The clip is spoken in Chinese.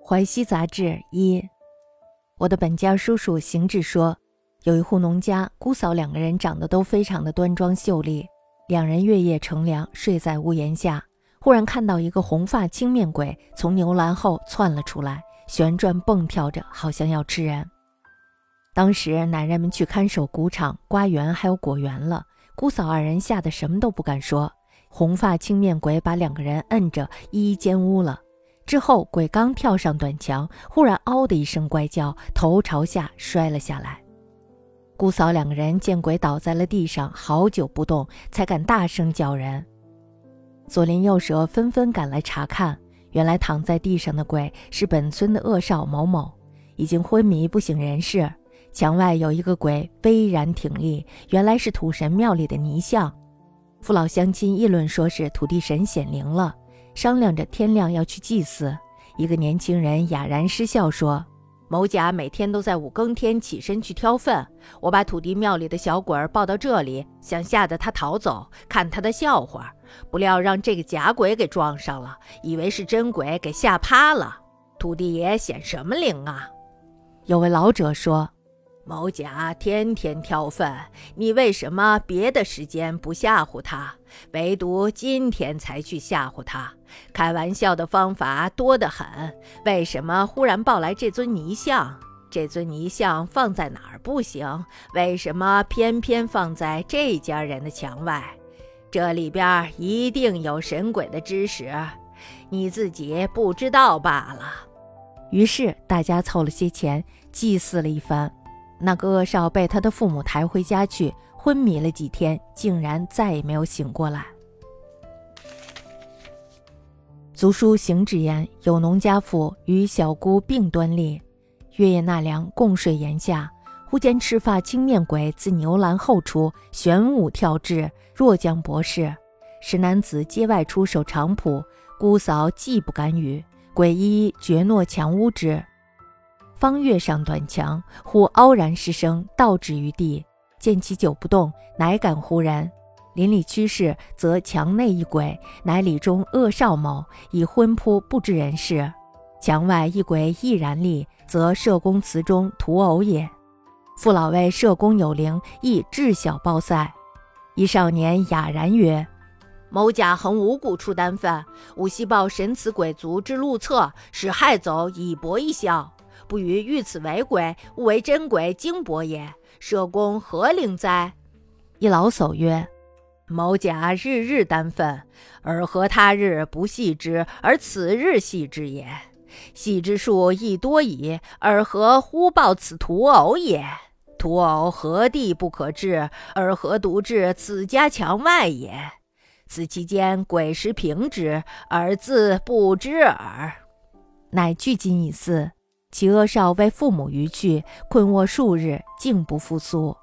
淮西杂志一，我的本家叔叔行止说，有一户农家，姑嫂两个人长得都非常的端庄秀丽，两人月夜乘凉，睡在屋檐下，忽然看到一个红发青面鬼从牛栏后窜了出来，旋转蹦跳着，好像要吃人。当时男人们去看守谷场、瓜园还有果园了，姑嫂二人吓得什么都不敢说。红发青面鬼把两个人摁着一一奸污了。之后，鬼刚跳上短墙，忽然“嗷”的一声怪叫，头朝下摔了下来。姑嫂两个人见鬼倒在了地上，好久不动，才敢大声叫人。左邻右舍纷纷赶来查看，原来躺在地上的鬼是本村的恶少某某，已经昏迷不省人事。墙外有一个鬼巍然挺立，原来是土神庙里的泥像。父老乡亲议论说是土地神显灵了。商量着天亮要去祭祀，一个年轻人哑然失笑说：“某甲每天都在五更天起身去挑粪，我把土地庙里的小鬼儿抱到这里，想吓得他逃走，看他的笑话。不料让这个假鬼给撞上了，以为是真鬼，给吓趴了。土地爷显什么灵啊？”有位老者说。某甲天天挑粪，你为什么别的时间不吓唬他，唯独今天才去吓唬他？开玩笑的方法多得很，为什么忽然抱来这尊泥像？这尊泥像放在哪儿不行？为什么偏偏放在这家人的墙外？这里边一定有神鬼的知识，你自己不知道罢了。于是大家凑了些钱，祭祀了一番。那个恶少被他的父母抬回家去，昏迷了几天，竟然再也没有醒过来。族书行止言：有农家妇与小姑并端立，月夜纳凉，共睡檐下。忽见赤发青面鬼自牛栏后出，玄武跳至，若将博士。使男子街外出守长圃，姑嫂既不敢与，鬼一绝诺强诬之。方跃上短墙，忽嗷然失声，倒置于地。见其久不动，乃敢忽然。邻里趋势，则墙内一鬼，乃里中恶少某，已昏扑不知人事。墙外一鬼亦然立，则社公祠中屠偶也。父老谓社公有灵，亦至小报赛。一少年哑然曰：“某甲恒无故出丹饭，吾希报神祠鬼卒之路策，使害走以博一笑。”不与遇此为鬼，勿为真鬼惊博也。社公何灵哉？一老叟曰：“某甲日日担粪，尔何他日不系之，而此日系之也？系之数亦多矣，尔何忽报此屠偶也？屠偶何地不可治，而何独至此家墙外也？此期间鬼时平之，而自不知耳。乃聚金以祀。其恶少为父母逾矩，困卧数日，竟不复苏。